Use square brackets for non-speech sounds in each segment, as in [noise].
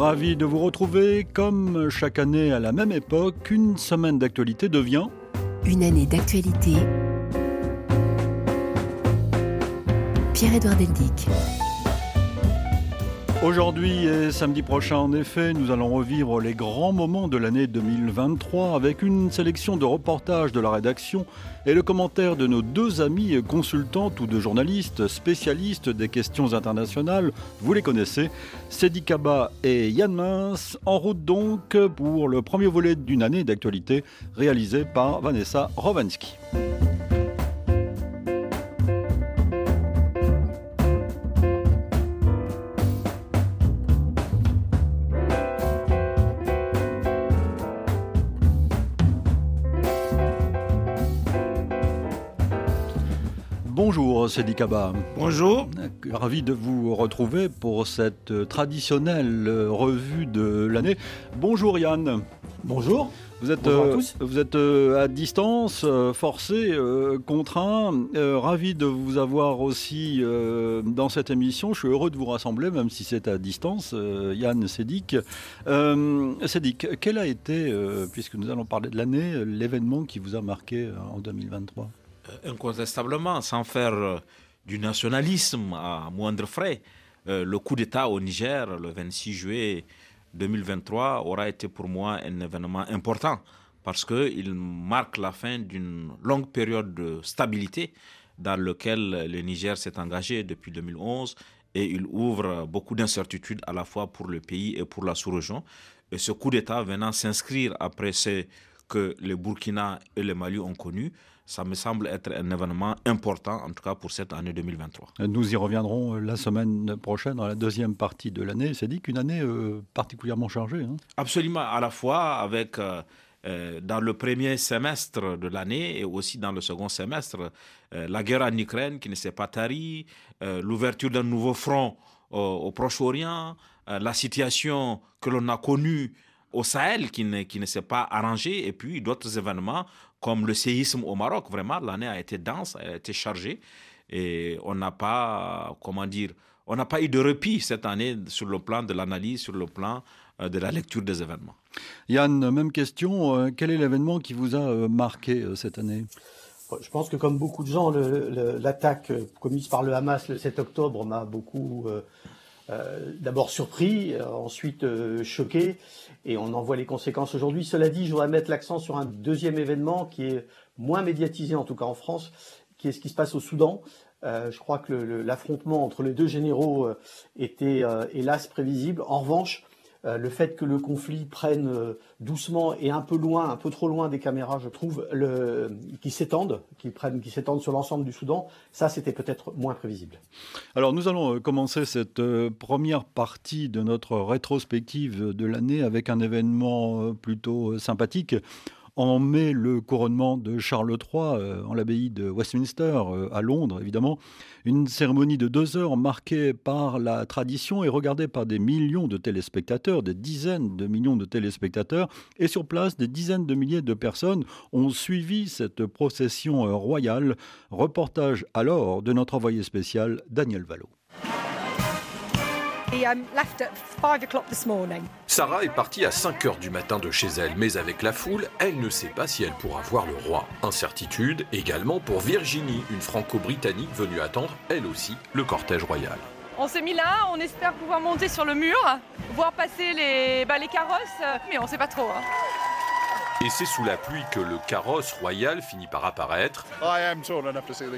Ravi de vous retrouver. Comme chaque année à la même époque, une semaine d'actualité devient Une année d'actualité. Pierre-Édouard Deldic. Aujourd'hui et samedi prochain, en effet, nous allons revivre les grands moments de l'année 2023 avec une sélection de reportages de la rédaction et le commentaire de nos deux amis consultantes ou de journalistes spécialistes des questions internationales. Vous les connaissez, Cédric Kaba et Yann Mince, en route donc pour le premier volet d'une année d'actualité réalisé par Vanessa Rovansky. Bonjour Cédric Kaba. Bonjour. Ravi de vous retrouver pour cette traditionnelle revue de l'année. Bonjour Yann. Bonjour. Vous êtes, Bonjour à euh, tous. vous êtes euh, à distance, euh, forcé, contraint. Ravi de vous avoir aussi dans cette émission. Je suis heureux de vous rassembler, même si c'est à distance. Yann Sédic. Sédic, quel a été, puisque nous allons parler de l'année, l'événement qui vous a marqué en 2023 Incontestablement, sans faire euh, du nationalisme à moindre frais, euh, le coup d'État au Niger le 26 juillet 2023 aura été pour moi un événement important parce qu'il marque la fin d'une longue période de stabilité dans laquelle le Niger s'est engagé depuis 2011 et il ouvre beaucoup d'incertitudes à la fois pour le pays et pour la sous-région. Et ce coup d'État venant s'inscrire après ce que le Burkina et le Mali ont connu, ça me semble être un événement important, en tout cas pour cette année 2023. Nous y reviendrons euh, la semaine prochaine, dans la deuxième partie de l'année. C'est dit qu'une année euh, particulièrement chargée. hein. Absolument, à la fois avec euh, euh, dans le premier semestre de l'année et aussi dans le second semestre, la guerre en Ukraine qui ne s'est pas tarie, l'ouverture d'un nouveau front au, Proche-Orient, la situation que l'on a connue au Sahel qui ne, qui ne s'est pas arrangée, et puis d'autres événements comme le séisme au Maroc. Vraiment, l'année a été dense, elle a été chargée, et on n'a pas, comment dire, on n'a pas eu de repos cette année sur le plan de l'analyse, sur le plan euh, de la lecture des événements. Yann, même question. euh, quel est l'événement qui vous a euh, marqué cette année? Je pense que comme beaucoup de gens, l'attaque commise par le Hamas le 7 octobre m'a beaucoup euh, euh, d'abord surpris, euh, ensuite euh, choqué, et on en voit les conséquences aujourd'hui. Cela dit, je voudrais mettre l'accent sur un deuxième événement qui est moins médiatisé, en tout cas en France, qui est ce qui se passe au Soudan. Je crois que l'affrontement entre les deux généraux était hélas prévisible. En revanche, le fait que le conflit prenne euh, doucement et un peu loin, un peu trop loin des caméras, je trouve, qui s'étendent, qui prennent, qui s'étendent sur l'ensemble du Soudan, ça c'était peut-être moins prévisible. Alors nous allons euh, commencer cette euh, première partie de notre rétrospective de l'année avec un événement euh, plutôt euh, sympathique. En mai, le couronnement de Charles III euh, en l'abbaye de Westminster, euh, à Londres évidemment. Une cérémonie de deux heures marquée par la tradition et regardée par des millions de téléspectateurs, des dizaines de millions de téléspectateurs. Et sur place, des dizaines de milliers de personnes ont suivi cette procession euh, royale. Reportage alors de notre envoyé spécial Daniel Vallot. Sarah est partie à 5 heures du matin de chez elle, mais avec la foule, elle ne sait pas si elle pourra voir le roi. Incertitude également pour Virginie, une franco-britannique venue attendre, elle aussi, le cortège royal. On s'est mis là, on espère pouvoir monter sur le mur, voir passer les, bah, les carrosses, mais on sait pas trop. hein. Et c'est sous la pluie que le carrosse royal finit par apparaître.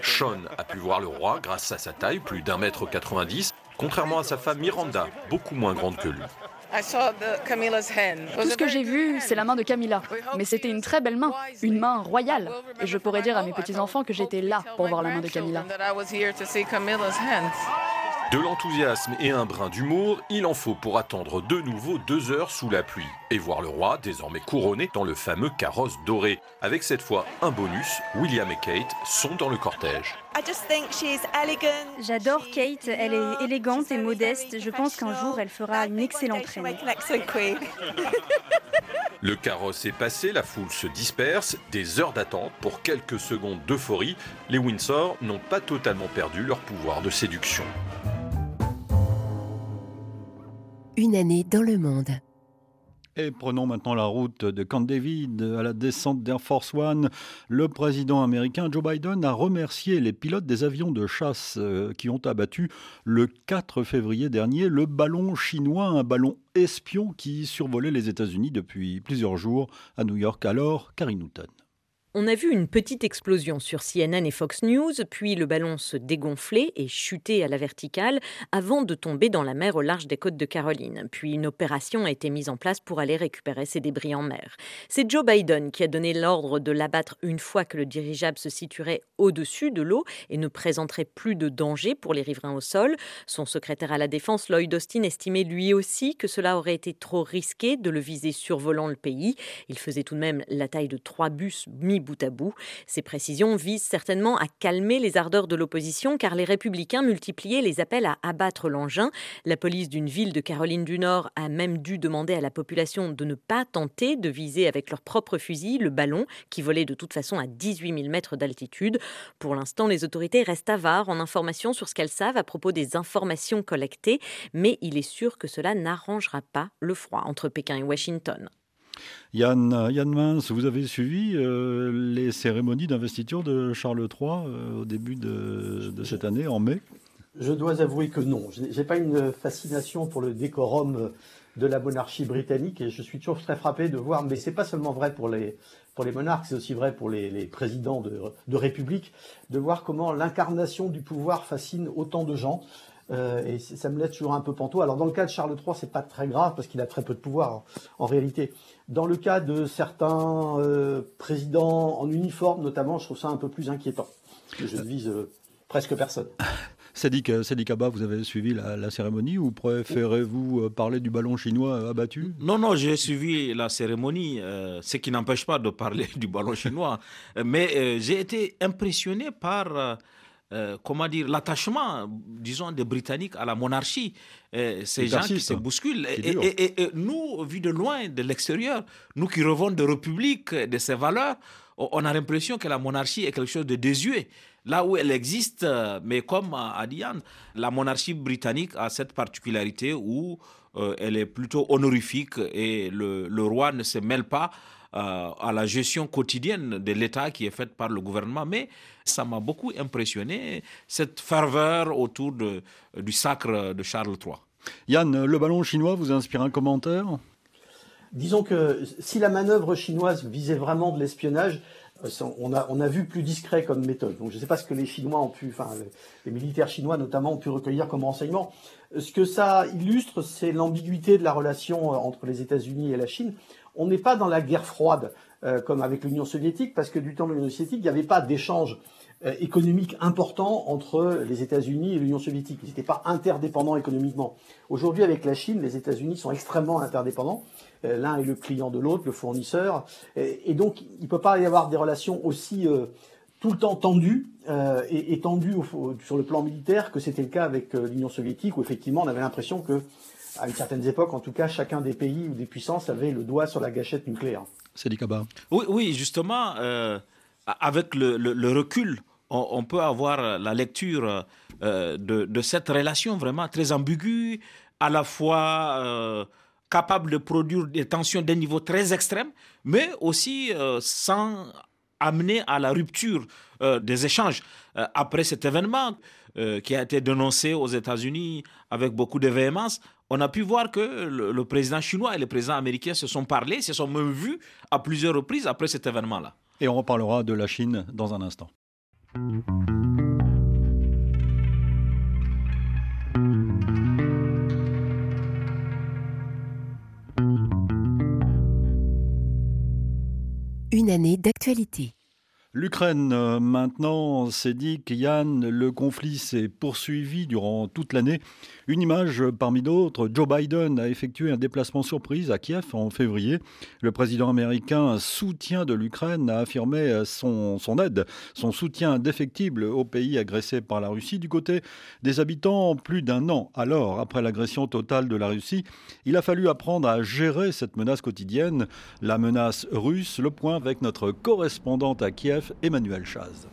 Sean a pu voir le roi grâce à sa taille, plus d'un mètre 90, contrairement à sa femme Miranda, beaucoup moins grande que lui. Tout ce que j'ai vu, c'est la main de Camilla. Mais c'était une très belle main, une main royale. Et je pourrais dire à mes petits-enfants que j'étais là pour voir la main de Camilla. De l'enthousiasme et un brin d'humour, il en faut pour attendre de nouveau deux heures sous la pluie et voir le roi désormais couronné dans le fameux carrosse doré. Avec cette fois un bonus, William et Kate sont dans le cortège. J'adore Kate, elle est élégante et modeste. Je pense qu'un jour elle fera une excellente reine. [laughs] Le carrosse est passé, la foule se disperse, des heures d'attente pour quelques secondes d'euphorie. Les Windsor n'ont pas totalement perdu leur pouvoir de séduction. Une année dans le monde. Et prenons maintenant la route de Camp David à la descente d'Air Force One. Le président américain Joe Biden a remercié les pilotes des avions de chasse euh, qui ont abattu le 4 février dernier le ballon chinois, un ballon espion qui survolait les États-Unis depuis plusieurs jours à New York. Alors, Carrie Newton. On a vu une petite explosion sur CNN et Fox News, puis le ballon se dégonfler et chuter à la verticale avant de tomber dans la mer au large des côtes de Caroline. Puis une opération a été mise en place pour aller récupérer ces débris en mer. C'est Joe Biden qui a donné l'ordre de l'abattre une fois que le dirigeable se situerait au-dessus de l'eau et ne présenterait plus de danger pour les riverains au sol. Son secrétaire à la Défense, Lloyd Austin, estimait lui aussi que cela aurait été trop risqué de le viser survolant le pays. Il faisait tout de même la taille de trois bus mis bout à bout. Ces précisions visent certainement à calmer les ardeurs de l'opposition car les républicains multipliaient les appels à abattre l'engin. La police d'une ville de Caroline du Nord a même dû demander à la population de ne pas tenter de viser avec leur propre fusil le ballon qui volait de toute façon à 18 000 mètres d'altitude. Pour l'instant, les autorités restent avares en informations sur ce qu'elles savent à propos des informations collectées, mais il est sûr que cela n'arrangera pas le froid entre Pékin et Washington. Yann, Yann vous avez suivi euh, les cérémonies d'investiture de Charles III euh, au début de, cette année, en mai? Je dois avouer que non. Je n'ai pas une fascination pour le décorum de la monarchie britannique et je suis toujours très frappé de voir, mais c'est pas seulement vrai pour les, pour les monarques, c'est aussi vrai pour les, présidents de, de, république, de voir comment l'incarnation du pouvoir fascine autant de gens. Euh, et ça me laisse toujours un peu pantois. Alors dans le cas de Charles III, c'est pas très grave parce qu'il a très peu de pouvoir en, réalité. Dans le cas de certains euh, présidents en uniforme, notamment, je trouve ça un peu plus inquiétant. je ne vise euh, presque personne. [laughs] Sadiq, Abba, vous avez suivi la, cérémonie ou préférez-vous parler du ballon chinois abattu? Non, non, j'ai suivi la cérémonie, ce qui n'empêche pas de parler [laughs] du ballon chinois. Mais j'ai été impressionné par euh, comment dire, l'attachement, disons, des Britanniques à la monarchie. Euh, ces gens qui se bousculent. Et, nous, vu de loin, de l'extérieur, nous qui revenons de république, de ses valeurs, on a l'impression que la monarchie est quelque chose de désuet. Là où elle existe, euh, mais comme a dit Yann, la monarchie britannique a cette particularité où elle est plutôt honorifique et le, le roi ne se mêle pas euh, à la gestion quotidienne de l'État qui est faite par le gouvernement. Mais ça m'a beaucoup impressionné, cette ferveur autour de, du sacre de Charles III. Yann, le ballon chinois vous inspire un commentaire? Disons que si la manœuvre chinoise visait vraiment de l'espionnage, euh, on a, on a vu plus discret comme méthode. Donc je ne sais pas ce que les Chinois ont pu, enfin les militaires chinois notamment ont pu recueillir comme renseignement. Ce que ça illustre, c'est l'ambiguïté de la relation euh, entre les États-Unis et la Chine on n'est pas dans la guerre froide euh, comme avec l'Union soviétique, parce que du temps de l'Union soviétique, il n'y avait pas d'échange euh, économique important entre les États-Unis et l'Union soviétique. Ils n'étaient pas interdépendants économiquement. Aujourd'hui, avec la Chine, les États-Unis sont extrêmement interdépendants. Euh, l'un est le client de l'autre, le fournisseur, et, donc il ne peut pas y avoir des relations aussi tout le temps tendues et, tendues sur le plan militaire que c'était le cas avec l'Union soviétique, où effectivement on avait l'impression que à une certaine époque, en tout cas, chacun des pays ou des puissances avait le doigt sur la gâchette nucléaire. C'est Kaba. Oui, oui, justement, euh, avec le, recul, on, peut avoir la lecture euh, de, cette relation vraiment très ambiguë, à la fois euh, capable de produire des tensions d'un niveau très extrême, mais aussi sans amener à la rupture des échanges. après cet événement qui a été dénoncé aux États-Unis avec beaucoup de véhémence, on a pu voir que le, président chinois et le président américain se sont parlé, se sont même vus à plusieurs reprises après cet événement-là. Et on reparlera de la Chine dans un instant. Une année d'actualité. L'Ukraine, euh, maintenant, c'est dit Yann, le conflit s'est poursuivi durant toute l'année. Une image parmi d'autres, Joe Biden a effectué un déplacement surprise à Kiev en février. Le président américain, soutien de l'Ukraine, a affirmé son, aide, son soutien indéfectible au pays agressé par la Russie. Du côté des habitants, plus d'un an alors, après l'agression totale de la Russie, il a fallu apprendre à gérer cette menace quotidienne, la menace russe. Le point avec notre correspondante à Kiev, Emmanuel Chaz.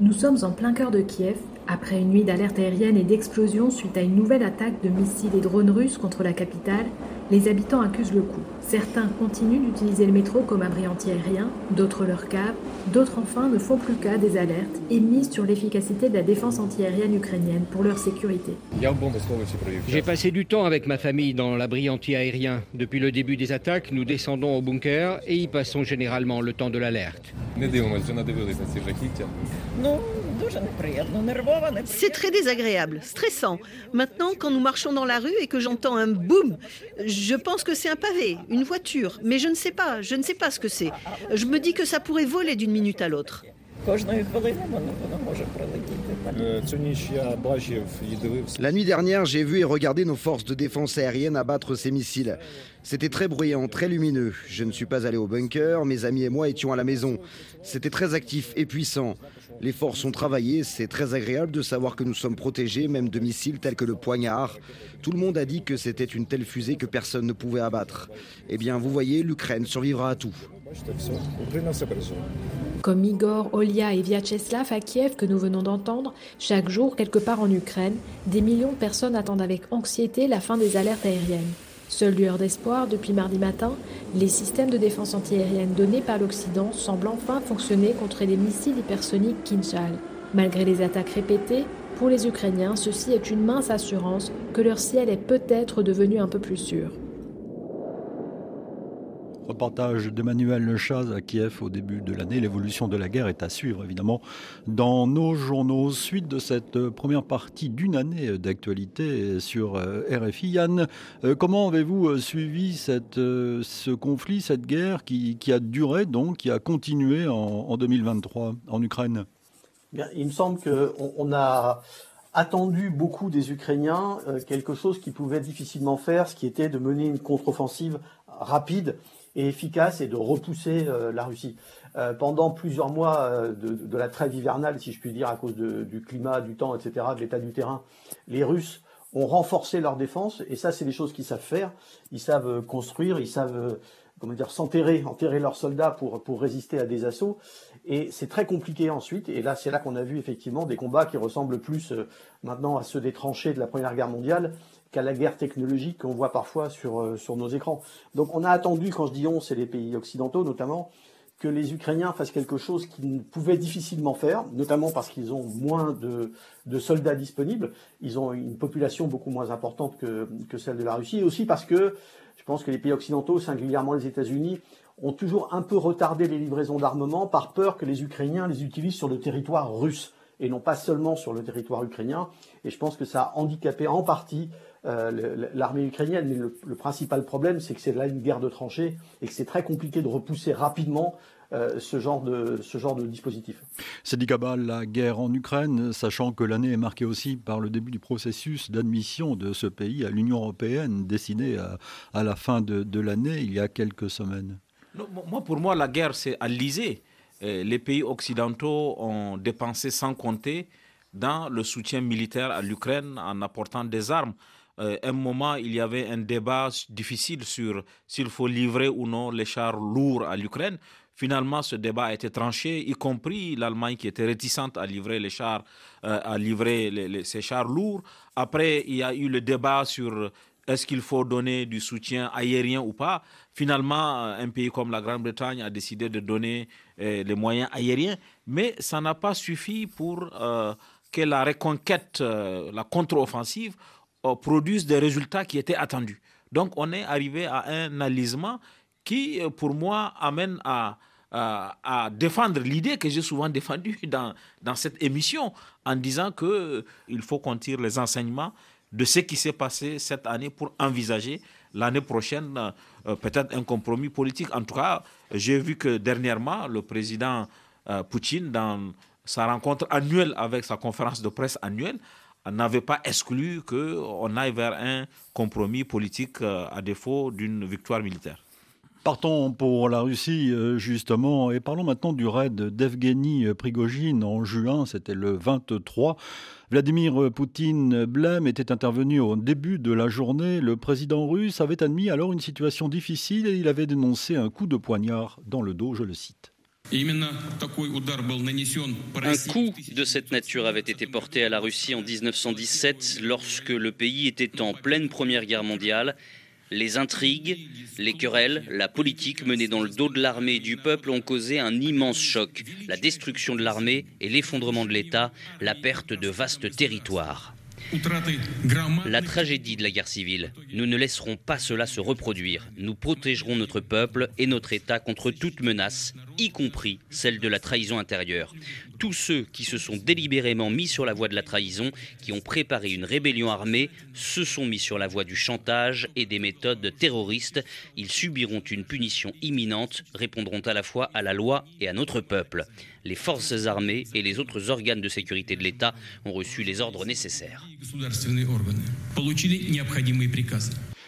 Nous sommes en plein cœur de Kiev, après une nuit d'alerte aérienne et d'explosions suite à une nouvelle attaque de missiles et drones russes contre la capitale, les habitants accusent le coup. Certains continuent d'utiliser le métro comme abri anti-aérien, d'autres leur cave, d'autres enfin ne font plus cas des alertes et misent sur l'efficacité de la défense anti-aérienne ukrainienne pour leur sécurité. J'ai passé du temps avec ma famille dans l'abri anti-aérien. Depuis le début des attaques, nous descendons au bunker et y passons généralement le temps de l'alerte. C'est très désagréable, stressant. Maintenant, quand nous marchons dans la rue et que j'entends un boum, je pense que c'est un pavé, une voiture, mais je ne sais pas, je ne sais pas ce que c'est. Je me dis que ça pourrait voler d'une minute à l'autre. La nuit dernière, j'ai vu et regardé nos forces de défense aérienne abattre ces missiles. C'était très bruyant, très lumineux. Je ne suis pas allé au bunker, mes amis et moi étions à la maison. C'était très actif et puissant. Les forces ont travaillé, c'est très agréable de savoir que nous sommes protégés, même de missiles tels que le poignard. Tout le monde a dit que c'était une telle fusée que personne ne pouvait abattre. Eh bien, vous voyez, l'Ukraine survivra à tout. Comme Igor, Olia et Vyacheslav à Kiev que nous venons d'entendre, chaque jour, quelque part en Ukraine, des millions de personnes attendent avec anxiété la fin des alertes aériennes. Seule lueur d'espoir, depuis mardi matin, les systèmes de défense antiaérienne donnés par l'Occident semblent enfin fonctionner contre les missiles hypersoniques Kinshal. Malgré les attaques répétées, pour les Ukrainiens, ceci est une mince assurance que leur ciel est peut-être devenu un peu plus sûr. Reportage d'Emmanuel Lechaz à Kiev au début de l'année. L'évolution de la guerre est à suivre évidemment dans nos journaux. Suite de cette première partie d'une année d'actualité sur euh, RFI. Yann, euh, comment avez-vous euh, suivi ce conflit, cette guerre qui, a duré donc, qui a continué en, 2023 en Ukraine? Il me semble qu'on on a attendu beaucoup des Ukrainiens quelque chose qu'ils pouvaient difficilement faire, ce qui était de mener une contre-offensive rapide et efficace et de repousser euh, la Russie. Euh, pendant plusieurs mois euh, de, la trêve hivernale, si je puis dire, à cause du climat, du temps, etc., de l'état du terrain, les Russes ont renforcé leur défense, et ça, c'est des choses qu'ils savent faire. Ils savent construire, ils savent comment dire, s'enterrer, enterrer leurs soldats pour, pour résister à des assauts. Et c'est très compliqué ensuite. Et là, c'est là qu'on a vu effectivement des combats qui ressemblent plus maintenant à ceux des tranchées de la Première Guerre mondiale qu'à la guerre technologique qu'on voit parfois sur, euh, sur nos écrans. Donc on a attendu, quand je dis on, c'est les pays occidentaux notamment, que les Ukrainiens fassent quelque chose qu'ils pouvaient difficilement faire, notamment parce qu'ils ont moins de, de, soldats disponibles, ils ont une population beaucoup moins importante que, que, celle de la Russie, et aussi parce que je pense que les pays occidentaux, singulièrement les États-Unis, ont toujours un peu retardé les livraisons d'armement par peur que les Ukrainiens les utilisent sur le territoire russe et non pas seulement sur le territoire ukrainien. Et je pense que ça a handicapé en partie euh, l'armée ukrainienne. Mais le, principal problème, c'est que c'est là une guerre de tranchées et que c'est très compliqué de repousser rapidement euh, ce, genre de, ce genre de dispositif. C'est Kabal, la guerre en Ukraine, sachant que l'année est marquée aussi par le début du processus d'admission de ce pays à l'Union européenne, décidé à, la fin de, l'année, il y a quelques semaines. moi, pour moi, la guerre, c'est à l'Isée. Les pays occidentaux ont dépensé sans compter dans le soutien militaire à l'Ukraine en apportant des armes. Euh, un moment, il y avait un débat difficile sur s'il faut livrer ou non les chars lourds à l'Ukraine. Finalement, ce débat a été tranché, y compris l'Allemagne qui était réticente à livrer les chars, euh, à livrer ces chars lourds. Après, il y a eu le débat sur est-ce qu'il faut donner du soutien aérien ou pas. Finalement, un pays comme la Grande-Bretagne a décidé de donner euh, les moyens aériens, mais ça n'a pas suffi pour que la reconquête, la contre-offensive euh, produisent des résultats qui étaient attendus. Donc on est arrivé à un alisement qui, euh, pour moi, amène à, défendre l'idée que j'ai souvent [laughs] défendue dans, dans cette émission en disant qu'il euh, faut qu'on tire les enseignements de ce qui s'est passé cette année pour envisager l'année prochaine peut-être un compromis politique. En tout cas, j'ai vu que dernièrement, le président Poutine, dans sa rencontre annuelle avec sa conférence de presse annuelle, n'avait pas exclu qu'on aille vers un compromis politique euh, à défaut d'une victoire militaire. Partons pour la Russie, euh, justement, et parlons maintenant du raid d'Evgeny Prigogine en juin, c'était le 23. Vladimir Poutine blême était intervenu au début de la journée. Le président russe avait admis alors une situation difficile et il avait dénoncé un coup de poignard dans le dos, je le cite. Un coup de cette nature avait été porté à la Russie en 1917 lorsque le pays était en pleine Première Guerre mondiale. Les intrigues, les querelles, la politique menée dans le dos de l'armée et du peuple ont causé un immense choc, la destruction de l'armée et l'effondrement de l'État, la perte de vastes territoires. La tragédie de la guerre civile. Nous ne laisserons pas cela se reproduire. Nous protégerons notre peuple et notre État contre toute menace, y compris celle de la trahison intérieure. Tous ceux qui se sont délibérément mis sur la voie de la trahison, qui ont préparé une rébellion armée, se sont mis sur la voie du chantage et des méthodes terroristes. Ils subiront une punition imminente, répondront à la fois à la loi et à notre peuple. Les forces armées et les autres organes de sécurité de l'État ont reçu les ordres nécessaires.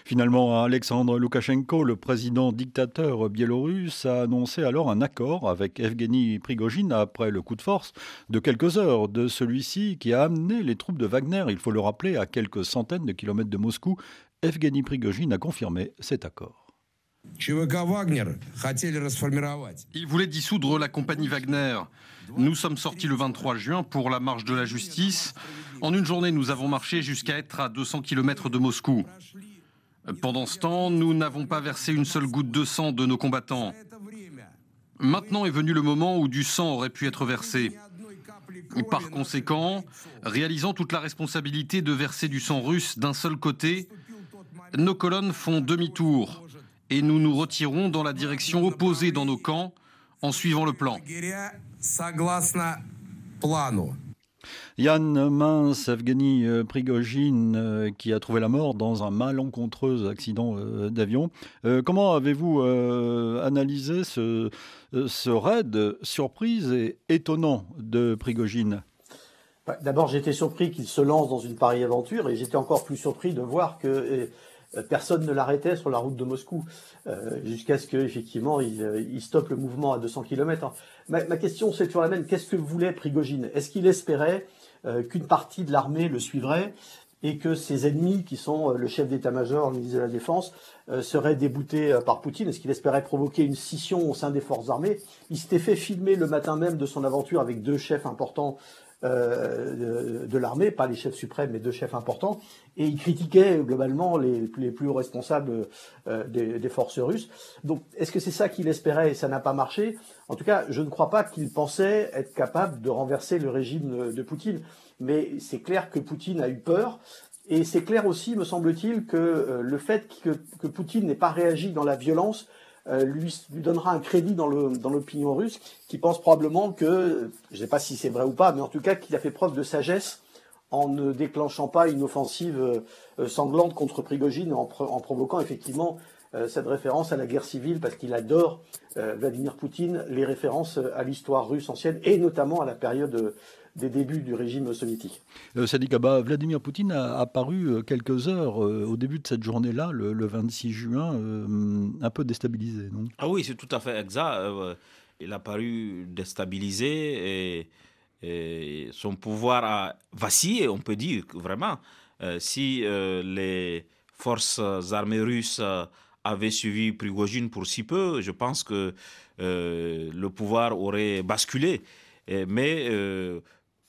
Finalement, Alexandre Loukachenko, le président dictateur biélorusse, a annoncé alors un accord avec Evgeny Prigogine après le coup de force de quelques heures de celui-ci qui a amené les troupes de Wagner, il faut le rappeler, à quelques centaines de kilomètres de Moscou. Evgeny Prigogine a confirmé cet accord. Ils voulaient dissoudre la compagnie Wagner. Nous sommes sortis le 23 juin pour la marche de la justice. En une journée, nous avons marché jusqu'à être à 200 km de Moscou. Pendant ce temps, nous n'avons pas versé une seule goutte de sang de nos combattants. Maintenant est venu le moment où du sang aurait pu être versé. Par conséquent, réalisant toute la responsabilité de verser du sang russe d'un seul côté, nos colonnes font demi-tour et nous nous retirons dans la direction opposée dans nos camps en suivant le plan. Yann Mince, Evgeny euh, Prigogine, euh, qui a trouvé la mort dans un malencontreux accident euh, d'avion. comment avez-vous analysé ce, ce raid surprise et étonnant de Prigogine? Bah, D'abord, j'étais surpris qu'il se lance dans une pareille aventure et j'étais encore plus surpris de voir que personne ne l'arrêtait sur la route de Moscou, jusqu'à ce qu'effectivement il, il stoppe le mouvement à 200 km. Ma, ma question, c'est toujours la même. Qu'est-ce que voulait Prigogine? Est-ce qu'il espérait euh, qu'une partie de l'armée le suivrait et que ses ennemis, qui sont euh, le chef d'état-major, le ministre de la Défense, euh, seraient déboutés par Poutine? Est-ce qu'il espérait provoquer une scission au sein des forces armées? Il s'était fait filmer le matin même de son aventure avec deux chefs importants de, l'armée, pas les chefs suprêmes, mais deux chefs importants, et il critiquait globalement les, plus hauts responsables des, des, forces russes. Donc, est-ce que c'est ça qu'il espérait et ça n'a pas marché? En tout cas, je ne crois pas qu'il pensait être capable de renverser le régime de Poutine mais c'est clair que Poutine a eu peur. Et c'est clair aussi, me semble-t-il, que euh, le fait que, Poutine n'ait pas réagi dans la violence euh, lui, donnera un crédit dans l'opinion russe, qui pense probablement que, je ne sais pas si c'est vrai ou pas, mais en tout cas qu'il a fait preuve de sagesse en ne déclenchant pas une offensive euh, sanglante contre Prigogine, en, en provoquant effectivement cette référence à la guerre civile, parce qu'il adore Vladimir Poutine les références à l'histoire russe ancienne, et notamment à la période des débuts du régime soviétique. Euh, Vladimir Poutine a apparu euh, quelques heures euh, au début de cette journée-là, le, 26 juin, un peu déstabilisé, non? Ah oui, c'est tout à fait exact. il a paru déstabilisé et, son pouvoir a vacillé, on peut dire, vraiment. si les forces armées russes avaient suivi Prigogine pour si peu, je pense que le pouvoir aurait basculé. mais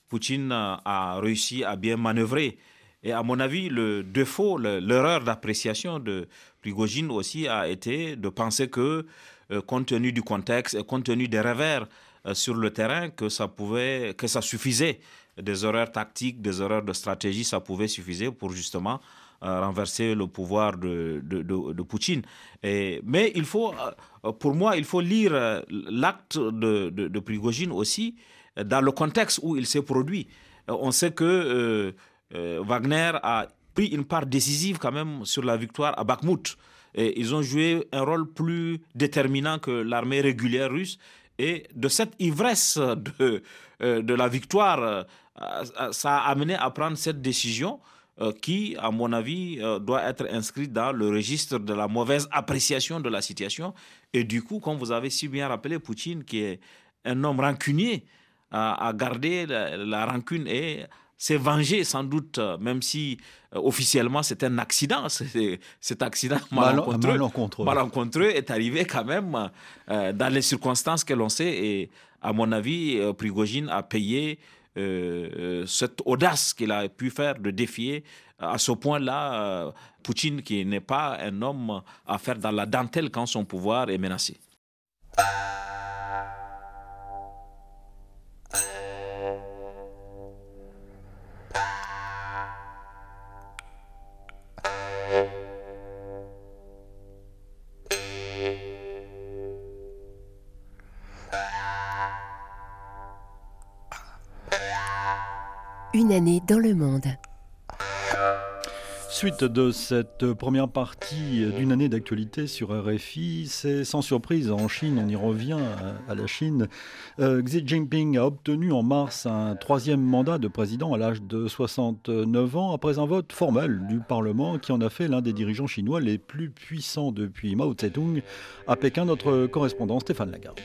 Poutine a réussi à bien manœuvrer. Et à mon avis, le défaut, l'erreur d'appréciation de Prigogine aussi a été de penser que, euh, compte tenu du contexte et compte tenu des revers euh, sur le terrain, que ça pouvait, que ça suffisait. Des erreurs tactiques, des erreurs de stratégie, ça pouvait suffire pour justement euh, renverser le pouvoir de, de, Poutine. Mais il faut, pour moi, il faut lire l'acte de, de, Prigogine aussi dans le contexte où il s'est produit. Euh, on sait que euh, euh, Wagner a pris une part décisive quand même sur la victoire à Bakhmut. Ils ont joué un rôle plus déterminant que l'armée régulière russe. Et de cette ivresse de la victoire, ça a amené à prendre cette décision qui, à mon avis, doit être inscrite dans le registre de la mauvaise appréciation de la situation. Et du coup, comme vous avez si bien rappelé, Poutine, qui est un homme rancunier, à, garder la, rancune et s'est vengé sans doute, même si officiellement c'est un accident. [laughs] Cet accident malencontreux, malencontreux est arrivé quand même dans les circonstances que l'on sait. Et à mon avis, Prigogine a payé cette audace qu'il a pu faire de défier à ce point-là Poutine, qui n'est pas un homme à faire dans la dentelle quand son pouvoir est menacé. Dans le monde. Suite de cette première partie d'une année d'actualité sur RFI, c'est sans surprise en Chine, on y revient à la Chine. Euh, Xi Jinping a obtenu en mars un troisième mandat de président à l'âge de 69 ans après un vote formel du Parlement qui en a fait l'un des dirigeants chinois les plus puissants depuis Mao Tse-tung. À Pékin, notre correspondant Stéphane Lagarde.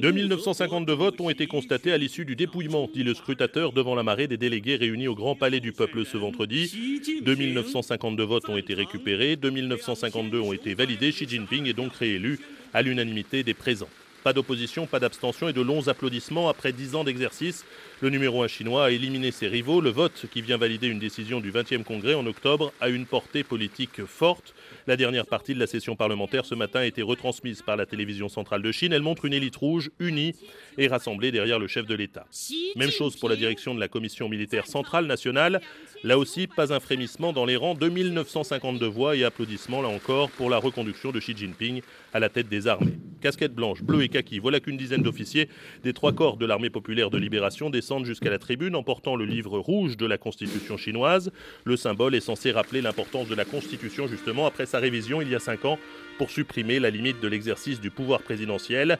2952 votes ont été constatés à l'issue du dépouillement, dit le scrutateur devant la marée des délégués réunis au Grand Palais du Peuple ce vendredi. 2952 votes ont été récupérés, 2952 ont été validés. Xi Jinping est donc réélu à l'unanimité des présents. Pas d'opposition, pas d'abstention et de longs applaudissements après 10 ans d'exercice. Le numéro 1 chinois a éliminé ses rivaux. Le vote, qui vient valider une décision du 20e congrès en octobre, a une portée politique forte. La dernière partie de la session parlementaire ce matin a été retransmise par la télévision centrale de Chine. Elle montre une élite rouge unie et rassemblée derrière le chef de l'État. Même chose pour la direction de la commission militaire centrale nationale. Là aussi, pas un frémissement dans les rangs. 2952 voix et applaudissements, là encore, pour la reconduction de Xi Jinping à la tête des armées. Casquette blanche, bleu et voilà qu'une dizaine d'officiers des trois corps de l'armée populaire de libération descendent jusqu'à la tribune en portant le livre rouge de la constitution chinoise. Le symbole est censé rappeler l'importance de la constitution justement après sa révision il y a cinq ans pour supprimer la limite de l'exercice du pouvoir présidentiel.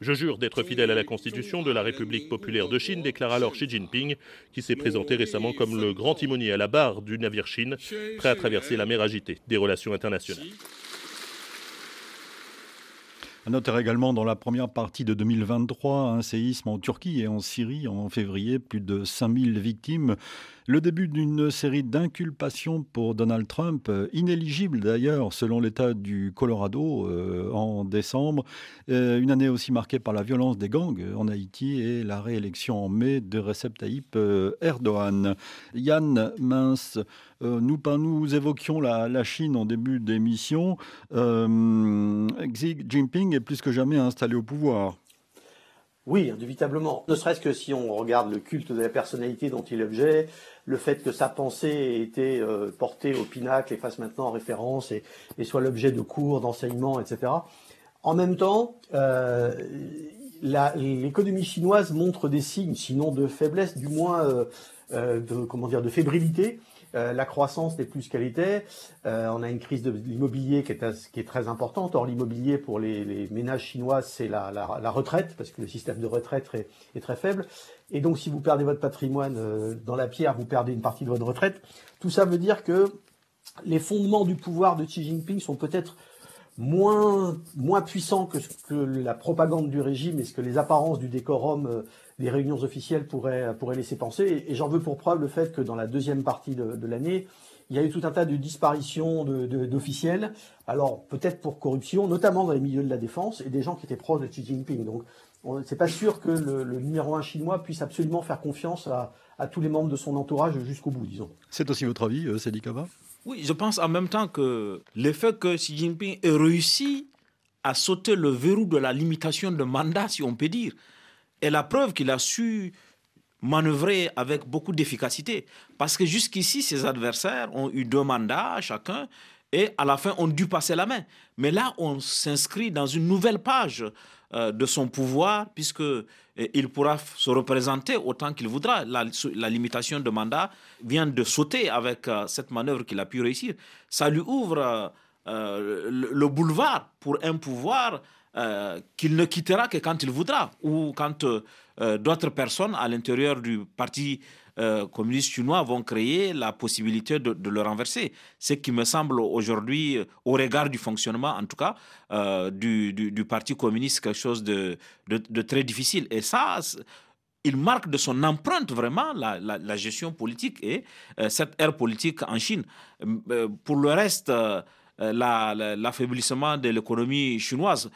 Je jure d'être fidèle à la Constitution de la République populaire de Chine, déclare alors Xi Jinping, qui s'est présenté récemment comme le grand timonier à la barre du navire Chine, prêt à traverser la mer agitée des relations internationales. À noter également dans la première partie de 2023 un séisme en Turquie et en Syrie en février, plus de 5000 victimes. Le début d'une série d'inculpations pour Donald Trump, euh, inéligible d'ailleurs selon l'État du Colorado euh, en décembre. Euh, une année aussi marquée par la violence des gangs en Haïti et la réélection en mai de Recep Tayyip Erdogan. Yann Mince, nous, nous évoquions la, Chine en début d'émission. Xi Jinping est plus que jamais installé au pouvoir. Oui, inévitablement. Ne serait-ce que si on regarde le culte de la personnalité dont il est l'objet, le fait que sa pensée ait été euh, portée au pinacle et fasse maintenant référence et, soit l'objet de cours, d'enseignements, etc. En même temps, euh, l'économie chinoise montre des signes, sinon de faiblesse, du moins euh, de comment dire, de fébrilité. Euh, la croissance n'est plus qu'elle était. Euh, on a une crise de l'immobilier qui est, très importante. Or, l'immobilier pour les, ménages chinois, c'est la, retraite, parce que le système de retraite est, très faible. Et donc, si vous perdez votre patrimoine euh, dans la pierre, vous perdez une partie de votre retraite. Tout ça veut dire que les fondements du pouvoir de Xi Jinping sont peut-être moins, moins puissants que ce que la propagande du régime et ce que les apparences du décorum les réunions officielles pourraient, pourraient laisser penser. Et, j'en veux pour preuve le fait que dans la deuxième partie de, l'année, il y a eu tout un tas de disparitions d'officiels, alors peut-être pour corruption, notamment dans les milieux de la défense, et des gens qui étaient proches de Xi Jinping. Donc c'est pas sûr que le, numéro un chinois puisse absolument faire confiance à, tous les membres de son entourage jusqu'au bout, disons. C'est aussi votre avis, euh, Sadi Kava Oui, je pense en même temps que l'effet que Xi Jinping ait réussi à sauter le verrou de la limitation de mandat, si on peut dire, est la preuve qu'il a su manœuvrer avec beaucoup d'efficacité. Parce que jusqu'ici, ses adversaires ont eu deux mandats chacun et à la fin ont dû passer la main. Mais là, on s'inscrit dans une nouvelle page euh, de son pouvoir puisque euh, il pourra se représenter autant qu'il voudra. La, limitation de mandat vient de sauter avec euh, cette manœuvre qu'il a pu réussir. Ça lui ouvre le, boulevard pour un pouvoir qu'il ne quittera que quand il voudra ou quand d'autres personnes à l'intérieur du parti communiste chinois vont créer la possibilité de, le renverser. Ce qui me semble aujourd'hui, au regard du fonctionnement en tout cas, du, Parti communiste, quelque chose de, très difficile. Et ça, il marque de son empreinte vraiment la, gestion politique et euh, cette ère politique en Chine. Euh, pour le reste, euh, l'affaiblissement de l'économie chinoise,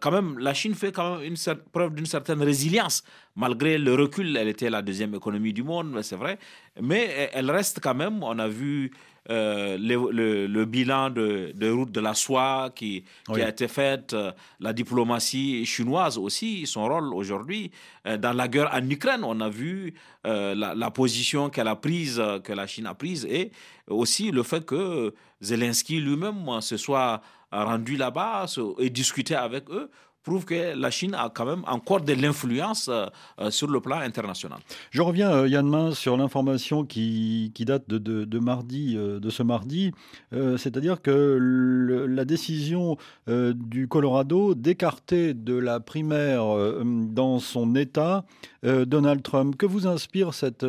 quand même, la Chine fait quand même une preuve d'une certaine résilience. Malgré le recul, elle était la deuxième économie du monde, c'est vrai, mais elle reste quand même, on a vu euh, le, bilan de, de, route de la soie qui, a été fait, euh, la diplomatie chinoise aussi, son rôle aujourd'hui. Euh, dans la guerre en Ukraine, on a vu la, position qu'elle a prise, que la Chine a prise, et aussi le fait que Zelensky lui-même se soit rendu là-bas et discuté avec eux prouve que la Chine a quand même encore de l'influence euh, euh, sur le plan international. Je reviens, euh, Yann Main, sur l'information qui, date de, mardi, de ce mardi, c'est-à-dire que la décision du Colorado d'écarter de la primaire dans son État Donald Trump. Que vous inspire cette,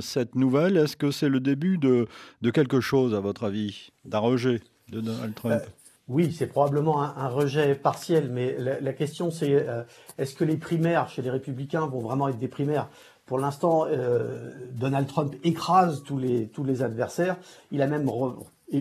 cette nouvelle? Est-ce que c'est le début de, de quelque chose, à votre avis, d'un rejet de Donald Trump? Oui, c'est probablement un, rejet partiel, mais la, question c'est euh, est-ce que les primaires chez les républicains vont vraiment être des primaires? Pour l'instant, euh, Donald Trump écrase tous les, tous les adversaires. Il a même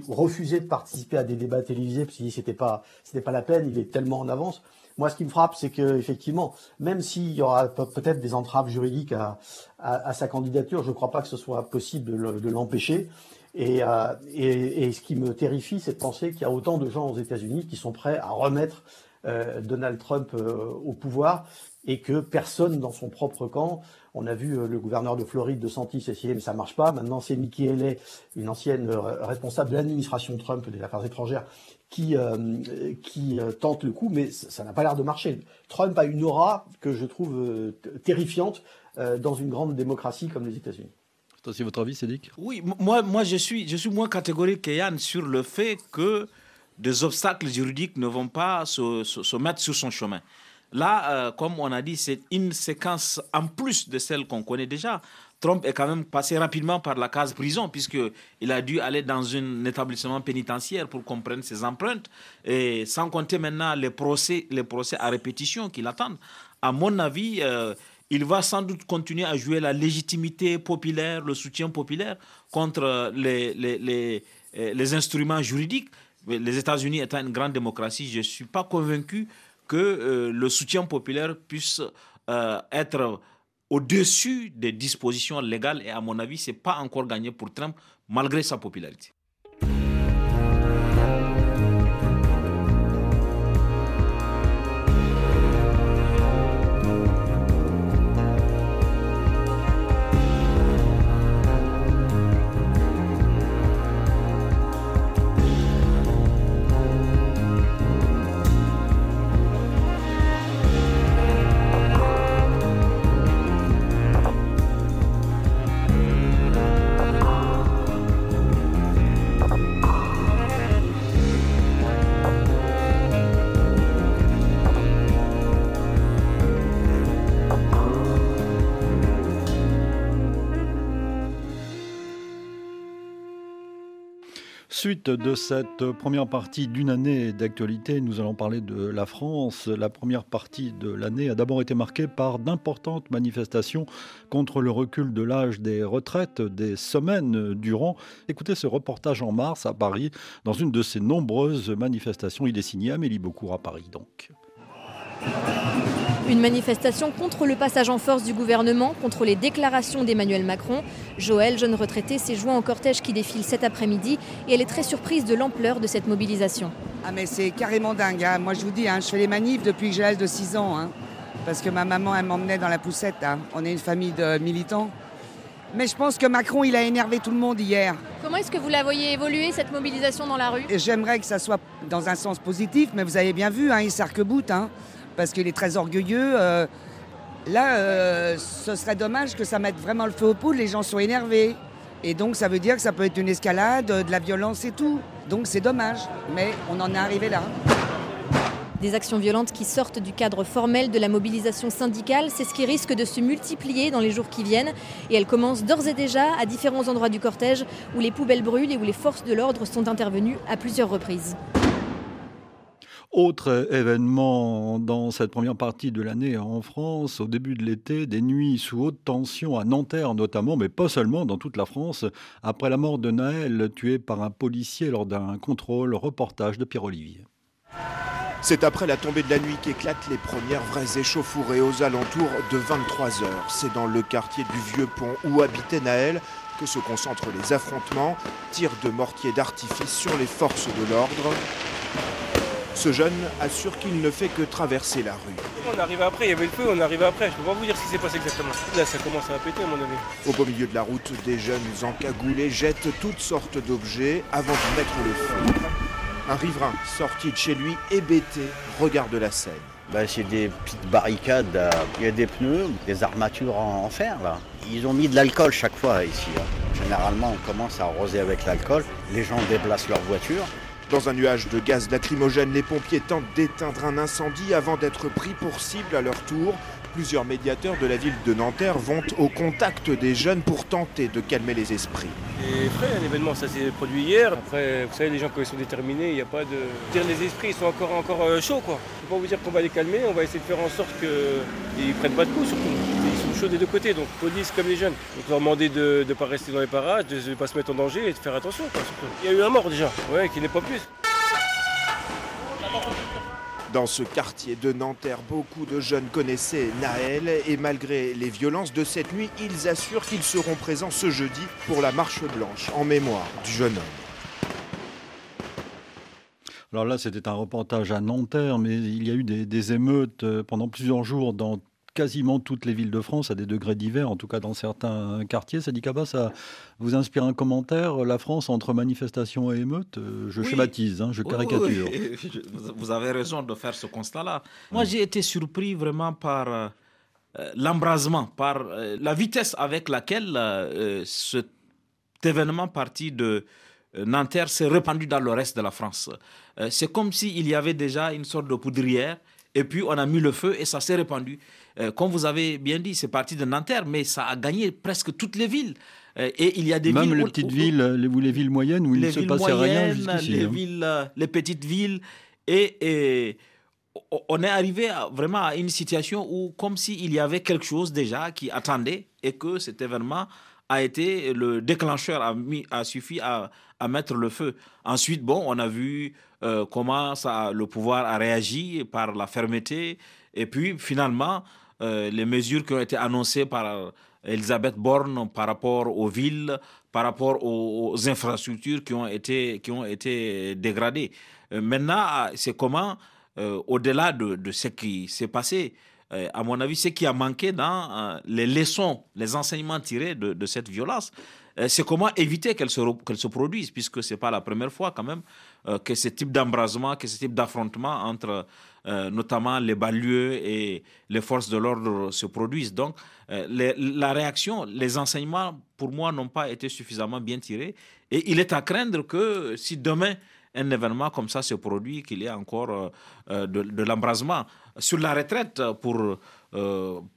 refusé de participer à des débats télévisés parce qu'il dit c'était pas, c'était pas la peine, il est tellement en avance. Moi, ce qui me frappe, c'est que effectivement, même s'il y aura peut-être des entraves juridiques à, à, sa candidature, je ne crois pas que ce soit possible de l'empêcher. Euh, et, ce qui me terrifie, c'est de penser qu'il y a autant de gens aux États-Unis qui sont prêts à remettre euh, Donald Trump euh, au pouvoir et que personne dans son propre camp. On a vu le gouverneur de Floride de Santis essayer, mais ça marche pas. Maintenant, c'est Nikki Haley, une ancienne responsable de l'administration Trump des affaires étrangères, qui, qui tente le coup, mais ça n'a pas l'air de marcher. Trump a une aura que je trouve terrifiante dans une grande démocratie comme les États-Unis. C'est votre avis, Cédric Oui, moi, moi je, suis, je suis moins catégorique que Yann sur le fait que des obstacles juridiques ne vont pas se, se, mettre sur son chemin. Là, euh, comme on a dit, c'est une séquence en plus de celle qu'on connaît déjà. Trump est quand même passé rapidement par la case prison, puisqu'il a dû aller dans un établissement pénitentiaire pour comprendre ses empreintes, et sans compter maintenant les procès, les procès à répétition qui l'attendent. À mon avis, euh, il va sans doute continuer à jouer la légitimité populaire, le soutien populaire contre les, les, euh, instruments juridiques. Les États-Unis étant une grande démocratie, je ne suis pas convaincu que euh, le soutien populaire puisse euh, être au-dessus des dispositions légales. Et à mon avis, ce n'est pas encore gagné pour Trump, malgré sa popularité. Suite de cette première partie d'une année d'actualité, nous allons parler de la France. La première partie de l'année a d'abord été marquée par d'importantes manifestations contre le recul de l'âge des retraites des semaines durant. Écoutez ce reportage en mars à Paris. Dans une de ces nombreuses manifestations, il est signé Amélie Beaucourt à Paris donc. Une manifestation contre le passage en force du gouvernement, contre les déclarations d'Emmanuel Macron. Joël, jeune retraité, s'est joint au cortège qui défile cet après-midi et elle est très surprise de l'ampleur de cette mobilisation. Ah mais c'est carrément dingue. Hein. Moi je vous dis, hein, je fais les manifs depuis que j'ai l'âge de 6 ans. Hein. parce que ma maman, elle m'emmenait dans la poussette. On est une famille de militants. Mais je pense que Macron, il a énervé tout le monde hier. Comment est-ce que vous la voyez évoluer, cette mobilisation dans la rue? J'aimerais que ça soit dans un sens positif, mais vous avez bien vu, il s'arc-boute parce qu'il est très orgueilleux. Euh, là, euh, ce serait dommage que ça mette vraiment le feu aux poules, les gens sont énervés. Et donc ça veut dire que ça peut être une escalade, de la violence et tout. Donc c'est dommage, mais on en est arrivé là. Des actions violentes qui sortent du cadre formel de la mobilisation syndicale, c'est ce qui risque de se multiplier dans les jours qui viennent. Et elle commence d'ores et déjà à différents endroits du cortège où les poubelles brûlent et où les forces de l'ordre sont intervenues à plusieurs reprises. Autre événement dans cette première partie de l'année en France, au début de l'été, des nuits sous haute tension à Nanterre notamment, mais pas seulement, dans toute la France, après la mort de Naël, tué par un policier lors d'un contrôle, reportage de Pierre-Olivier. C'est après la tombée de la nuit qu'éclatent les premières vraies échauffourées aux alentours de 23 heures. C'est dans le quartier du Vieux Pont où habitait Naël que se concentrent les affrontements, tirs de mortier d'artifice sur les forces de l'ordre. Ce jeune assure qu'il ne fait que traverser la rue. On arrive après, il y avait le feu, on arrive après. Je ne peux pas vous dire ce qui s'est passé exactement. Là, ça commence à péter, à mon avis. Au beau milieu de la route, des jeunes encagoulés jettent toutes sortes d'objets avant de mettre le feu. Un riverain sorti de chez lui, hébété, regarde la scène. Bah, c'est des petites barricades, euh, il y a des pneus, des armatures en, fer là. Ils ont mis de l'alcool chaque fois ici. Hein. Généralement on commence à arroser avec l'alcool, les gens déplacent leur voiture, dans un nuage de gaz lacrymogène, les pompiers tentent d'éteindre un incendie avant d'être pris pour cible à leur tour. Plusieurs médiateurs de la ville de Nanterre vont au contact des jeunes pour tenter de calmer les esprits. Et frais, l'événement, ça s'est produit hier. Après, vous savez, les gens, quand ils sont déterminés, il n'y a pas de. Dire les esprits, ils sont encore, encore euh, chauds, quoi. Je ne peux pas vous dire qu'on va les calmer, on va essayer de faire en sorte qu'ils ne prennent pas de coups, surtout. Des deux côtés, donc police comme les jeunes. Donc leur demander de ne pas rester dans les parages, de ne pas se mettre en danger et de faire attention, quoi, surtout. Il y a eu un mort déjà, ouais, qui n'est pas plus. Dans ce quartier de Nanterre, beaucoup de jeunes connaissaient Naël et malgré les violences de cette nuit, ils assurent qu'ils seront présents ce jeudi pour la marche blanche en mémoire du jeune homme. Alors là, c'était un reportage à Nanterre, mais il y a eu des, des émeutes euh, pendant plusieurs jours dans quasiment toutes les villes de France à des degrés divers, en tout cas dans certains quartiers. Sadi Kaba, ça vous inspire un commentaire La France entre manifestations et émeutes? Euh, Je schématise, hein, je caricature. [laughs] vous avez raison de faire ce constat-là. Moi, j'ai été surpris vraiment par euh, l'embrasement, par euh, la vitesse avec laquelle cet événement parti de Nanterre s'est répandu dans le reste de la France. C'est comme s'il y avait déjà une sorte de poudrière et puis on a mis le feu et ça s'est répandu. Euh, comme vous avez bien dit, c'est parti de Nanterre, mais ça a gagné presque toutes les villes. Euh, et il y a des Même les petites villes, les, les, villes moyennes où il ne se passait rien jusqu'ici. Les, hein. villes, euh, les petites villes. Et, on est arrivé vraiment à une situation où, comme s'il y avait quelque chose déjà qui attendait et que cet événement a été le déclencheur, a, mis, a suffi à, à, mettre le feu. Ensuite, bon, on a vu comment ça, le pouvoir a réagi par la fermeté. Et puis, finalement, euh, les mesures qui ont été annoncées par Elisabeth Borne par rapport aux villes, par rapport aux, infrastructures qui ont été, qui ont été dégradées. Euh, maintenant, c'est comment, euh, au-delà de, ce qui s'est passé, à mon avis, ce qui a manqué dans les leçons, les enseignements tirés de, cette violence, c'est comment éviter qu'elle se, qu'elle se produise, puisque ce n'est pas la première fois quand même que ce type d'embrasement, que ce type d'affrontement entre euh, notamment les banlieues et les forces de l'ordre se produisent. Donc, euh, la réaction, les enseignements, pour moi, n'ont pas été suffisamment bien tirés. Et il est à craindre que si demain un événement comme ça se produit, qu'il y ait encore euh, de, de l'embrasement. Sur la retraite, pour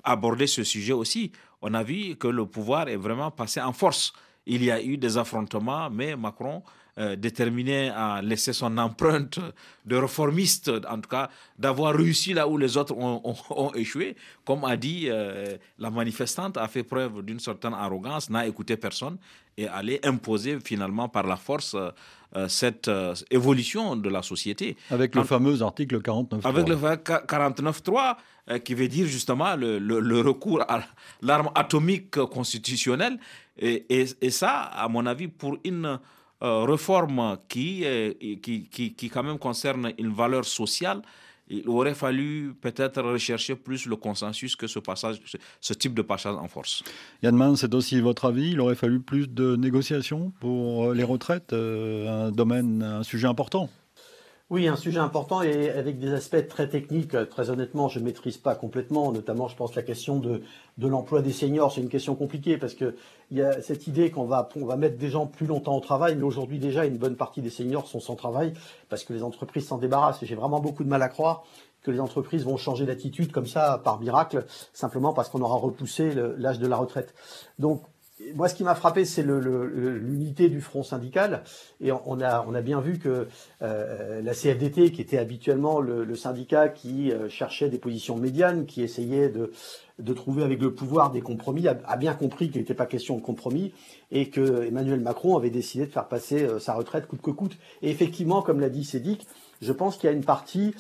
aborder ce sujet aussi, on a vu que le pouvoir est vraiment passé en force. Il y a eu des affrontements, mais Macron euh, déterminé à laisser son empreinte de réformiste, en tout cas d'avoir réussi là où les autres ont, échoué. Comme a dit euh, la manifestante, a fait preuve d'une certaine arrogance, n'a écouté personne et allait imposer finalement par la force euh, cette évolution de la société. Avec le fameux article 49.3. Avec le 49.3 qui veut dire justement le, recours à l'arme atomique constitutionnelle. Et, et, ça, à mon avis, pour une euh, réforme qui, qui, qui, qui, quand même concerne une valeur sociale, il aurait fallu peut-être rechercher plus le consensus que ce, passage, ce type de passage en force. Yann Mann, c'est aussi votre avis Il aurait fallu plus de négociations pour les retraites, euh, un domaine, un sujet important Oui, un sujet important et avec des aspects très techniques. Très honnêtement, je ne maîtrise pas complètement. Notamment, je pense la question de, l'emploi des seniors, c'est une question compliquée parce qu'il y a cette idée qu'on va, va mettre des gens plus longtemps au travail. Mais aujourd'hui, déjà, une bonne partie des seniors sont sans travail parce que les entreprises s'en débarrassent. Et j'ai vraiment beaucoup de mal à croire que les entreprises vont changer d'attitude comme ça par miracle, simplement parce qu'on aura repoussé l'âge de la retraite. Donc, moi, ce qui m'a frappé, c'est l'unité du front syndical. Et on a, on a bien vu que euh, la CFDT, qui était habituellement le, syndicat qui euh, cherchait des positions médianes, qui essayait de, de trouver avec le pouvoir des compromis, a, bien compris qu'il n'était pas question de compromis et que Emmanuel Macron avait décidé de faire passer euh, sa retraite coûte que coûte. Et effectivement, comme l'a dit Sédic, je pense qu'il y a une partie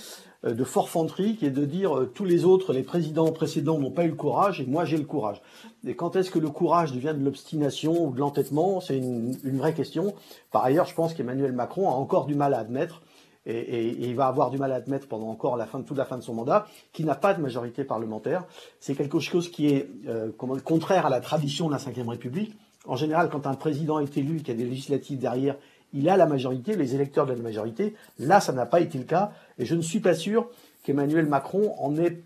de forfanterie qui est de dire euh, tous les autres, les présidents précédents n'ont pas eu le courage et moi j'ai le courage. Et quand est-ce que le courage devient de l'obstination ou de l'entêtement? C'est une, vraie question. Par ailleurs, je pense qu'Emmanuel Macron a encore du mal à admettre et, il va avoir du mal à admettre pendant encore la fin, toute la fin de son mandat, qu'il n'a pas de majorité parlementaire. C'est quelque chose qui est euh, contraire à la tradition de la Ve République. En général, quand un président est élu, qu'il y a des législatives derrière, il a la majorité, les électeurs de la majorité. Là, ça n'a pas été le cas. Et je ne suis pas sûr qu'Emmanuel Macron en ait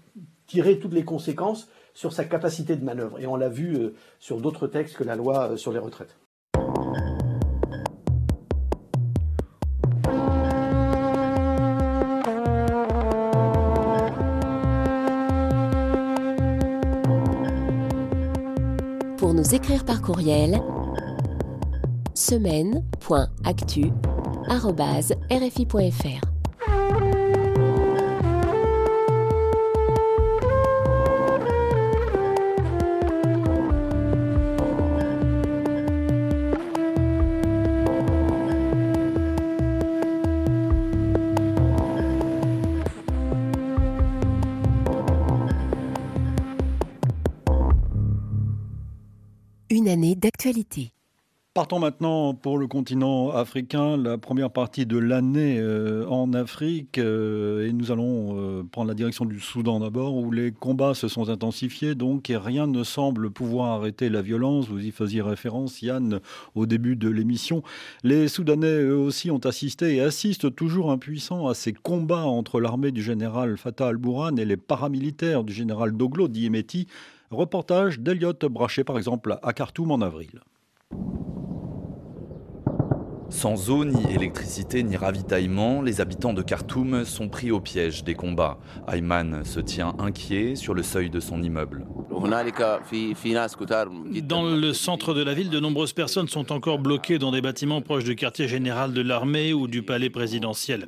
tiré toutes les conséquences sur sa capacité de manœuvre. Et on l'a vu euh, sur d'autres textes que la loi euh, sur les retraites. Pour nous écrire par courriel, semaine.actu.rfi.fr. Une année d'actualité. Partons maintenant pour le continent africain, la première partie de l'année euh, en Afrique. Euh, et nous allons euh, prendre la direction du Soudan d'abord, où les combats se sont intensifiés, donc, et rien ne semble pouvoir arrêter la violence. Vous y faisiez référence, Yann, au début de l'émission. Les Soudanais, eux aussi, ont assisté et assistent toujours impuissants à ces combats entre l'armée du général Fatah al-Bourhan et les paramilitaires du général Doglo Diemeti. Reportage d'Eliott Brachet, par exemple, à Khartoum en avril. Sans eau, ni électricité, ni ravitaillement, les habitants de Khartoum sont pris au piège des combats. Ayman se tient inquiet sur le seuil de son immeuble. Dans le centre de la ville, de nombreuses personnes sont encore bloquées dans des bâtiments proches du quartier général de l'armée ou du palais présidentiel.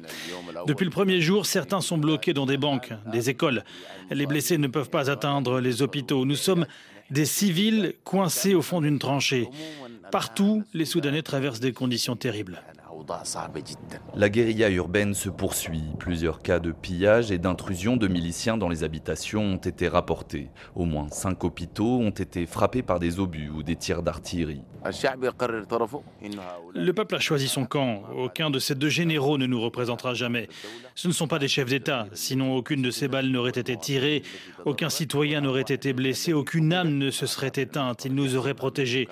Depuis le premier jour, certains sont bloqués dans des banques, des écoles. Les blessés ne peuvent pas atteindre les hôpitaux. Nous sommes des civils coincés au fond d'une tranchée. Partout, les Soudanais traversent des conditions terribles. La guérilla urbaine se poursuit. Plusieurs cas de pillage et d'intrusion de miliciens dans les habitations ont été rapportés. Au moins cinq hôpitaux ont été frappés par des obus ou des tirs d'artillerie. Le peuple a choisi son camp. Aucun de ces deux généraux ne nous représentera jamais. Ce ne sont pas des chefs d'État. Sinon, aucune de ces balles n'aurait été tirée, aucun citoyen n'aurait été blessé, aucune âme ne se serait éteinte. Ils nous auraient protégés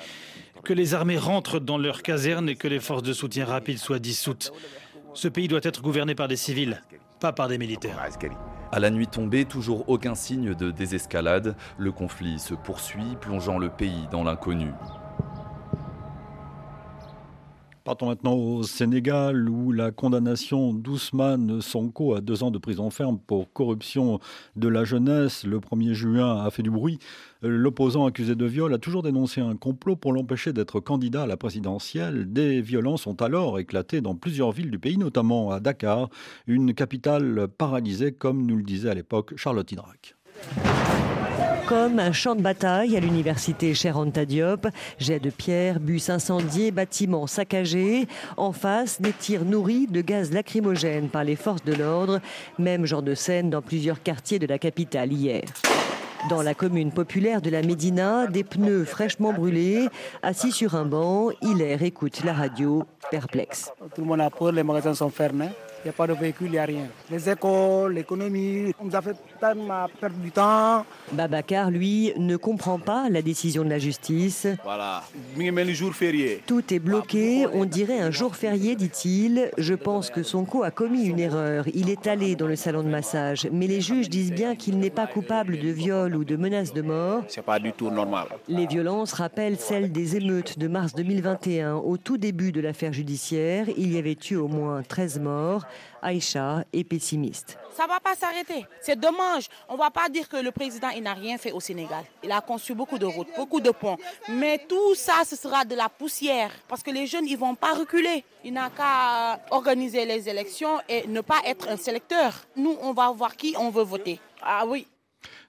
que les armées rentrent dans leurs casernes et que les forces de soutien rapide soient dissoutes. Ce pays doit être gouverné par des civils, pas par des militaires. À la nuit tombée, toujours aucun signe de désescalade. Le conflit se poursuit, plongeant le pays dans l'inconnu. Partons maintenant au Sénégal où la condamnation d'Ousmane Sonko à deux ans de prison ferme pour corruption de la jeunesse le 1er juin a fait du bruit. L'opposant accusé de viol a toujours dénoncé un complot pour l'empêcher d'être candidat à la présidentielle. Des violences ont alors éclaté dans plusieurs villes du pays, notamment à Dakar, une capitale paralysée comme nous le disait à l'époque Charlotte Hydrac comme un champ de bataille à l'université Cheronta Diop. Jets de pierre, bus incendiés, bâtiments saccagés. En face, des tirs nourris de gaz lacrymogène par les forces de l'ordre. Même genre de scène dans plusieurs quartiers de la capitale hier. Dans la commune populaire de la Médina, des pneus fraîchement brûlés, assis sur un banc, Hilaire écoute la radio, perplexe. Tout le monde a peur, les magasins sont fermés. Il n'y a pas de véhicule, il n'y a rien. Les écoles, l'économie, on nous a fait tellement perdre du temps. Babacar, lui, ne comprend pas la décision de la justice. Voilà, jour férié. Tout est bloqué, on dirait un jour férié, dit-il. Je pense que Sonko a commis une erreur. Il est allé dans le salon de massage, mais les juges disent bien qu'il n'est pas coupable de viol ou de menace de mort. C'est pas du tout normal. Les violences rappellent celles des émeutes de mars 2021. Au tout début de l'affaire judiciaire, il y avait eu au moins 13 morts. Aïcha est pessimiste. Ça ne va pas s'arrêter. C'est dommage. On ne va pas dire que le président n'a rien fait au Sénégal. Il a conçu beaucoup de routes, beaucoup de ponts. Mais tout ça, ce sera de la poussière. Parce que les jeunes, ils ne vont pas reculer. Il n'a qu'à organiser les élections et ne pas être un sélecteur. Nous, on va voir qui on veut voter. Ah oui,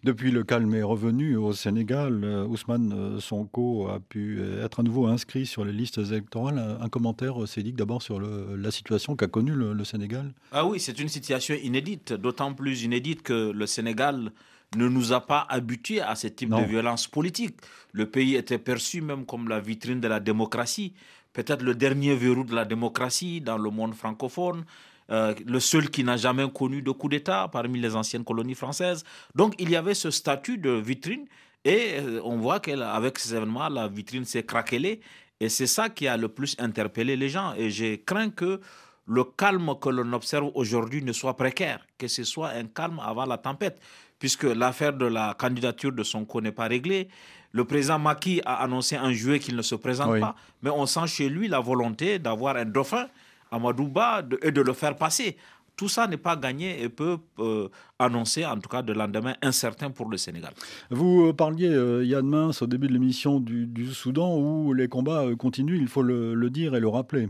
depuis le calme est revenu au Sénégal, euh, Ousmane euh, Sonko a pu euh, être à nouveau inscrit sur les listes électorales. Un, commentaire, Cédric, d'abord sur la situation qu'a connue le, Sénégal Ah oui, c'est une situation inédite, d'autant plus inédite que le Sénégal ne nous a pas habitués à ce type de violence politique. Le pays était perçu même comme la vitrine de la démocratie, peut-être le dernier verrou de la démocratie dans le monde francophone. Euh, le seul qui n'a jamais connu de coup d'État parmi les anciennes colonies françaises. Donc il y avait ce statut de vitrine et euh, on voit qu'avec ces événements, la vitrine s'est craquelée et c'est ça qui a le plus interpellé les gens. Et j'ai craint que le calme que l'on observe aujourd'hui ne soit précaire, que ce soit un calme avant la tempête, puisque l'affaire de la candidature de Sonko n'est pas réglée. Le président Maki a annoncé en juillet qu'il ne se présente pas, mais on sent chez lui la volonté d'avoir un dauphin Amadouba et de le faire passer. Tout ça n'est pas gagné et peut euh, annoncer en tout cas de lendemain incertain pour le Sénégal. Vous euh, parliez, euh, Yann Mince, au début de l'émission du, Soudan où les combats continuent, il faut le, dire et le rappeler.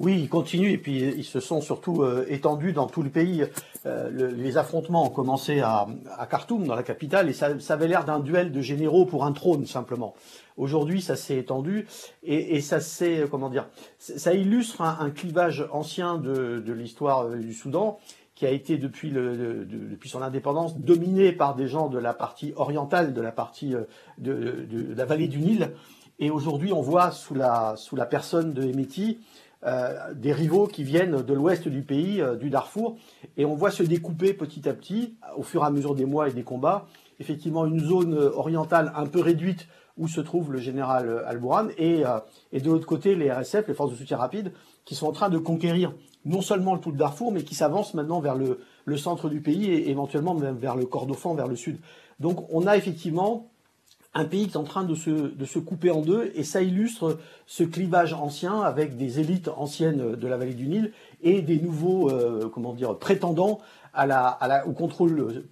Oui, ils continuent et puis ils se sont surtout étendus dans tout le pays. les affrontements ont commencé à, Khartoum, dans la capitale, et ça, ça avait l'air d'un duel de généraux pour un trône simplement. Aujourd'hui, ça s'est étendu et, ça c'est comment dire, ça illustre un, clivage ancien de, l'histoire euh, du Soudan qui a été depuis, le, depuis son indépendance dominé par des gens de la partie orientale, de la partie euh, de, la vallée du Nil. Et aujourd'hui, on voit sous la, sous la personne de Emeti euh, des rivaux qui viennent de l'ouest du pays, du Darfour, et on voit se découper petit à petit, au fur et à mesure des mois et des combats, effectivement une zone orientale un peu réduite où se trouve le général Al-Bourhan, et, euh, et de l'autre côté les RSF, les forces de soutien rapide, qui sont en train de conquérir non seulement le tout de Darfour, mais qui s'avancent maintenant vers le, le, centre du pays et éventuellement même vers le Kordofan, vers le sud. Donc on a effectivement un pays qui est en train de se, de se couper en deux, et ça illustre ce clivage ancien avec des élites anciennes de la vallée du Nil et des nouveaux, euh, comment dire, prétendants à la, à la, au contrôle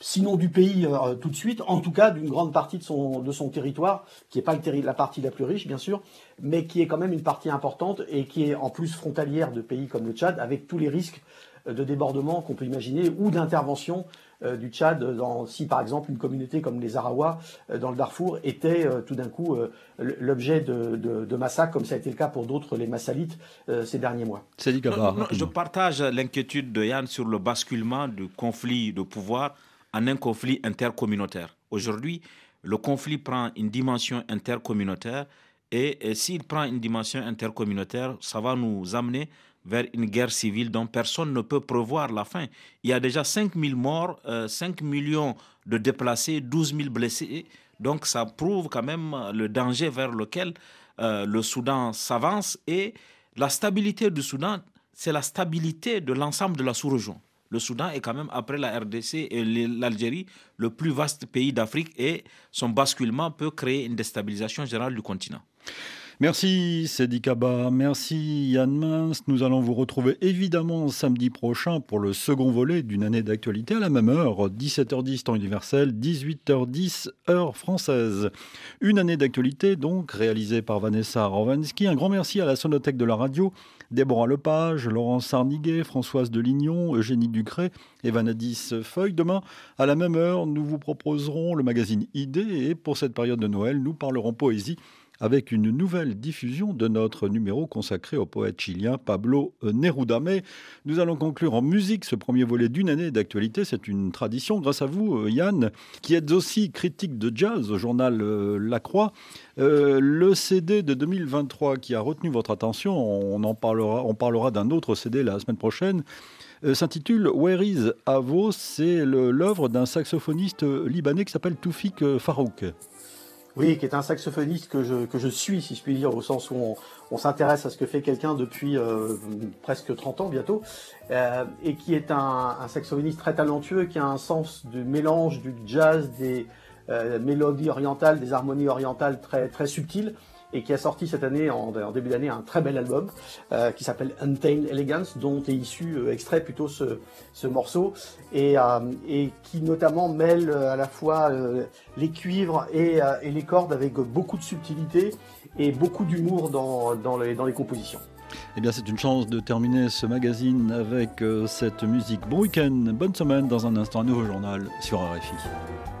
sinon du pays euh, tout de suite, en tout cas d'une grande partie de son, de son territoire, qui n'est pas le la partie la plus riche, bien sûr, mais qui est quand même une partie importante et qui est en plus frontalière de pays comme le Tchad, avec tous les risques euh, de débordement qu'on peut imaginer ou d'intervention euh, du Tchad dans, si par exemple une communauté comme les Arawa dans le Darfour était tout d'un coup l'objet de, de, massacres comme ça a été le cas pour d'autres les Massalites ces derniers mois. je partage l'inquiétude de Yann sur le basculement du conflit de pouvoir en un conflit intercommunautaire. Aujourd'hui, le conflit prend une dimension intercommunautaire et, s'il prend une dimension intercommunautaire, ça va nous amener vers une guerre civile dont personne ne peut prévoir la fin. Il y a déjà 5 000 morts, 5 euh, millions de déplacés, 12 000 blessés. Donc ça prouve quand même le danger vers lequel euh, le Soudan s'avance. Et la stabilité du Soudan, c'est la stabilité de l'ensemble de la sous-région le Soudan est quand même, après la RDC et l'Algérie, le plus vaste pays d'Afrique et son basculement peut créer une déstabilisation générale du continent. Merci Cédric Kaba, merci Yann Mince. Nous allons vous retrouver évidemment samedi prochain pour le second volet d'une année d'actualité à la même heure, 17h10 temps universel, 18h10 heure française. Une année d'actualité donc réalisée par Vanessa Rovansky. Un grand merci à la Sonothèque de la radio Déborah Lepage, Laurence Sarniguet, Françoise Delignon, Eugénie Ducré et Vanadis Feuille. Demain, à la même heure, nous vous proposerons le magazine Idées et pour cette période de Noël, nous parlerons poésie avec une nouvelle diffusion de notre numéro consacré au poète chilien Pablo Neruda. Mais nous allons conclure en musique ce premier volet d'une année d'actualité. C'est une tradition grâce à vous, Yann, qui êtes aussi critique de jazz au journal euh, La Croix. Euh, le CD de 2023 qui a retenu votre attention, on parlera, on parlera d'un autre CD la semaine prochaine. Euh, s'intitule Where is Avo? C'est l'œuvre d'un saxophoniste libanais qui s'appelle Toufik Farouk. Oui, qui est un saxophoniste que je, suis, si je puis dire, au sens où on, s'intéresse à ce que fait quelqu'un depuis euh, presque 30 ans bientôt, euh, et qui est un, un, saxophoniste très talentueux, qui a un sens du mélange du jazz, des mélodies orientales, des harmonies orientales très, très subtiles, et qui a sorti cette année, en, début d'année, un très bel album euh, qui s'appelle Untamed Elegance, dont est issu euh, extrait plutôt ce, ce morceau, et, euh, et, qui notamment mêle à la fois les cuivres et, et, les cordes avec beaucoup de subtilité et beaucoup d'humour dans, dans, les, dans les compositions. Eh bien, c'est une chance de terminer ce magazine avec cette musique. Bon week-end, bonne semaine. Dans un instant, un nouveau journal sur RFI.